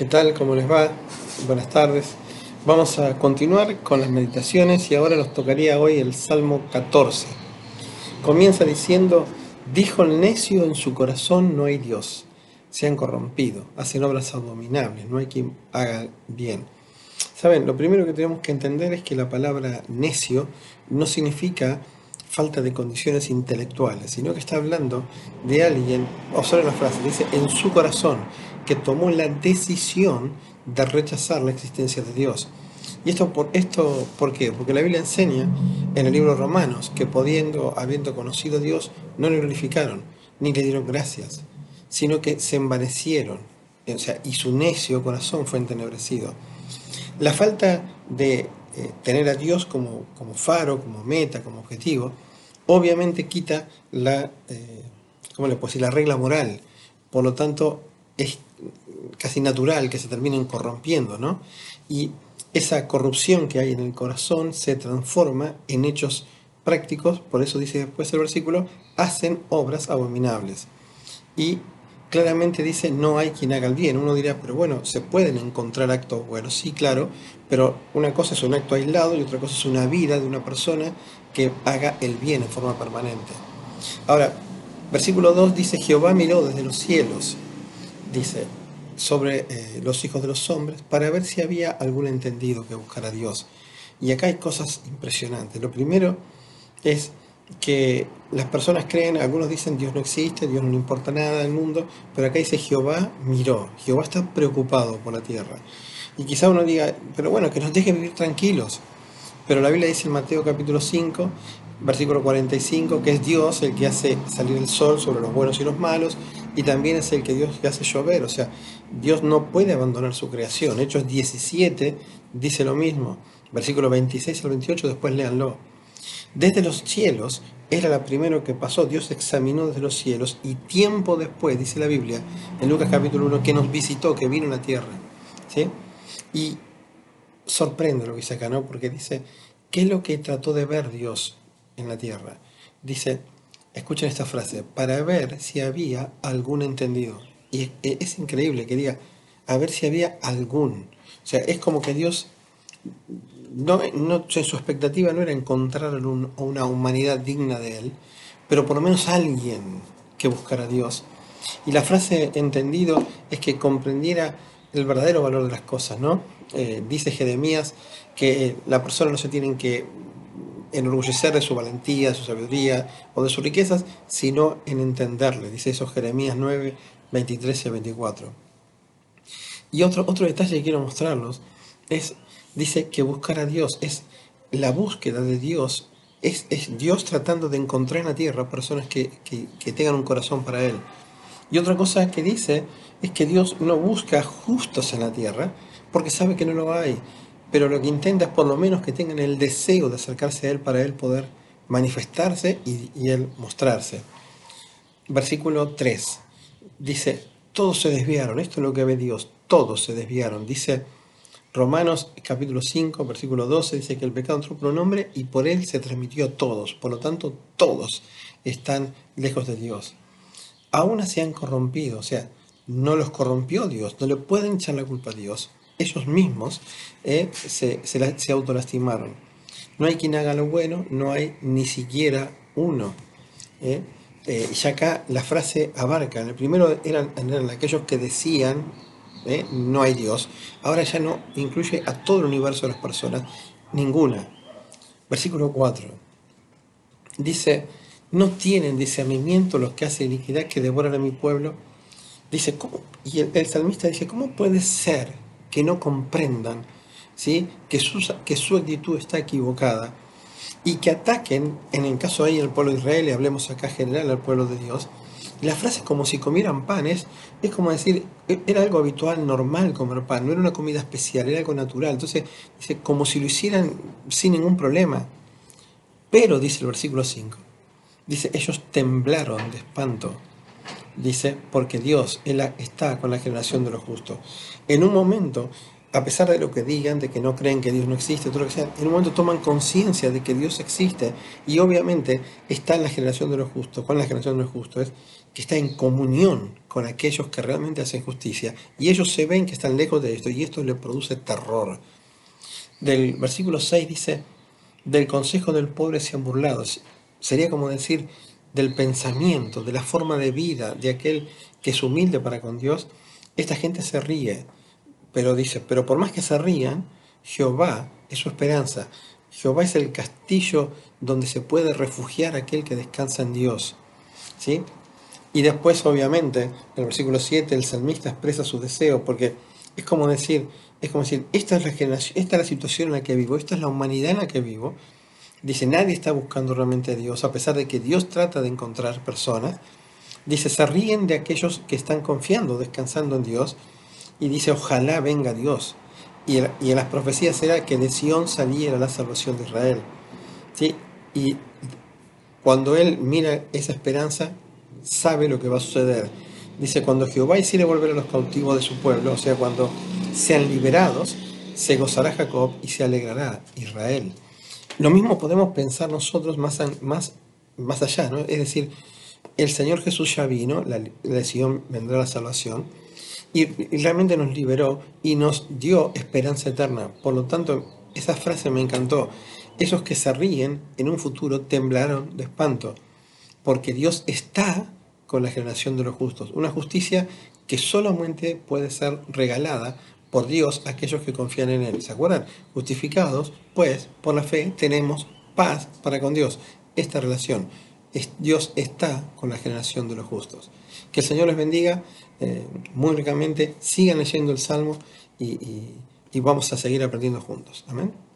¿Qué tal? ¿Cómo les va? Buenas tardes. Vamos a continuar con las meditaciones y ahora nos tocaría hoy el Salmo 14. Comienza diciendo, dijo el necio en su corazón no hay Dios, se han corrompido, hacen obras abominables, no hay quien haga bien. Saben, lo primero que tenemos que entender es que la palabra necio no significa falta de condiciones intelectuales, sino que está hablando de alguien, observen la frase, dice en su corazón, que tomó la decisión de rechazar la existencia de Dios. ¿Y esto por, esto por qué? Porque la Biblia enseña en el libro Romanos que pudiendo, habiendo conocido a Dios, no le glorificaron, ni le dieron gracias, sino que se envanecieron, o sea, y su necio corazón fue entenebrecido. La falta de eh, tener a Dios como, como, faro, como meta, como objetivo, obviamente quita la, eh, ¿cómo le la regla moral. Por lo tanto, es casi natural que se terminen corrompiendo, ¿no? Y esa corrupción que hay en el corazón se transforma en hechos prácticos, por eso dice después el versículo, hacen obras abominables. Y claramente dice, no hay quien haga el bien. Uno dirá, pero bueno, se pueden encontrar actos buenos, sí, claro, pero una cosa es un acto aislado y otra cosa es una vida de una persona que haga el bien en forma permanente. Ahora, versículo 2 dice, Jehová miró desde los cielos, dice, sobre eh, los hijos de los hombres, para ver si había algún entendido que buscara a Dios. Y acá hay cosas impresionantes. Lo primero es que las personas creen, algunos dicen Dios no existe, Dios no le importa nada del mundo, pero acá dice Jehová miró, Jehová está preocupado por la tierra. Y quizá uno diga, pero bueno, que nos deje vivir tranquilos. Pero la Biblia dice en Mateo capítulo 5, versículo 45, que es Dios el que hace salir el sol sobre los buenos y los malos, y también es el que Dios hace llover. O sea, Dios no puede abandonar su creación. Hechos 17 dice lo mismo. Versículo 26 al 28, después léanlo. Desde los cielos era la primero que pasó. Dios examinó desde los cielos y tiempo después, dice la Biblia, en Lucas capítulo 1, que nos visitó, que vino a la tierra. ¿sí? Y sorprende lo que dice acá, ¿no? Porque dice, ¿qué es lo que trató de ver Dios en la tierra? Dice, escuchen esta frase, para ver si había algún entendido. Y es, increíble que diga, a ver si había algún. O sea, es como que Dios no, no, su expectativa no era encontrar una humanidad digna de él, pero por lo menos alguien que buscara a Dios. Y la frase entendido es que comprendiera el verdadero valor de las cosas, ¿no? Eh, dice Jeremías que la persona no se tiene que enorgullecer de su valentía, de su sabiduría o de sus riquezas, sino en entenderle. Dice eso Jeremías 9, 23 y 24. Y otro, otro detalle que quiero mostrarlos es dice que buscar a Dios es la búsqueda de Dios, es, Dios tratando de encontrar en la tierra personas que, tengan un corazón para Él. Y otra cosa que dice es que Dios no busca justos en la tierra porque sabe que no lo hay, pero lo que intenta es por lo menos que tengan el deseo de acercarse a Él para Él poder manifestarse y, Él mostrarse. Versículo 3 dice, todos se desviaron, esto es lo que ve Dios, todos se desviaron, dice Romanos capítulo 5, versículo 12 dice que el pecado entró por un hombre y por él se transmitió a todos. Por lo tanto, todos están lejos de Dios. Aún así han corrompido, o sea, no los corrompió Dios, no le pueden echar la culpa a Dios. Ellos mismos eh, se, se, autolastimaron. No hay quien haga lo bueno, no hay ni siquiera uno. Eh. Eh, y acá la frase abarca, el primero eran aquellos que decían ¿eh? no hay Dios. Ahora ya no incluye a todo el universo de las personas, ninguna. Versículo 4. Dice, no tienen discernimiento los que hacen iniquidad que devoran a mi pueblo. Dice, ¿cómo? Y el, salmista dice, ¿cómo puede ser que no comprendan ¿sí? que, su, que su actitud está equivocada y que ataquen, en el caso ahí el pueblo de Israel, y hablemos acá general al pueblo de Dios, la frase como si comieran panes es como decir, e, era algo habitual, normal comer pan, no era una comida especial, era algo natural. Entonces, dice, como si lo hicieran sin ningún problema. Pero, dice el versículo 5, dice, ellos temblaron de espanto. Dice, porque Dios está con la generación de los justos. En un momento a pesar de lo que digan, de que no creen que Dios no existe, todo lo que sea, en un momento toman conciencia de que Dios existe y obviamente está en la generación de los justos, con la generación de los justos, es que está en comunión con aquellos que realmente hacen justicia, y ellos se ven que están lejos de esto, y esto le produce terror. Del versículo 6 dice, del consejo del pobre se han burlado. Sería como decir, del pensamiento, de la forma de vida de aquel que es humilde para con Dios, esta gente se ríe. Pero dice, pero por más que se rían, Jehová es su esperanza. Jehová es el castillo donde se puede refugiar aquel que descansa en Dios. ¿Sí? Y después, obviamente, en el versículo 7, el salmista expresa su deseo, porque es como decir, es como decir, esta es la esta es la situación en la que vivo, esta es la humanidad en la que vivo. Dice, nadie está buscando realmente a Dios, a pesar de que Dios trata de encontrar personas. Dice, se ríen de aquellos que están confiando, descansando en Dios. Y dice, ojalá venga Dios. Y, en las profecías era que de Sión saliera la salvación de Israel. ¿Sí? Y cuando él mira esa esperanza, sabe lo que va a suceder. Dice, cuando Jehová hiciere volver a los cautivos de su pueblo, o sea, cuando sean liberados, se gozará Jacob y se alegrará Israel. Lo mismo podemos pensar nosotros más, más, más allá, ¿no? Es decir, el Señor Jesús ya vino, la, la vendrá la salvación, y, realmente nos liberó y nos dio esperanza eterna. Por lo tanto, esa frase me encantó. Esos que se ríen en un futuro temblaron de espanto, porque Dios está con la generación de los justos. Una justicia que solamente puede ser regalada por Dios aquellos que confían en Él. ¿Se acuerdan? Justificados, pues, por la fe tenemos paz para con Dios. Esta relación. Dios está con la generación de los justos. Que el Señor les bendiga eh, muy ricamente. Sigan leyendo el Salmo y, y vamos a seguir aprendiendo juntos. Amén.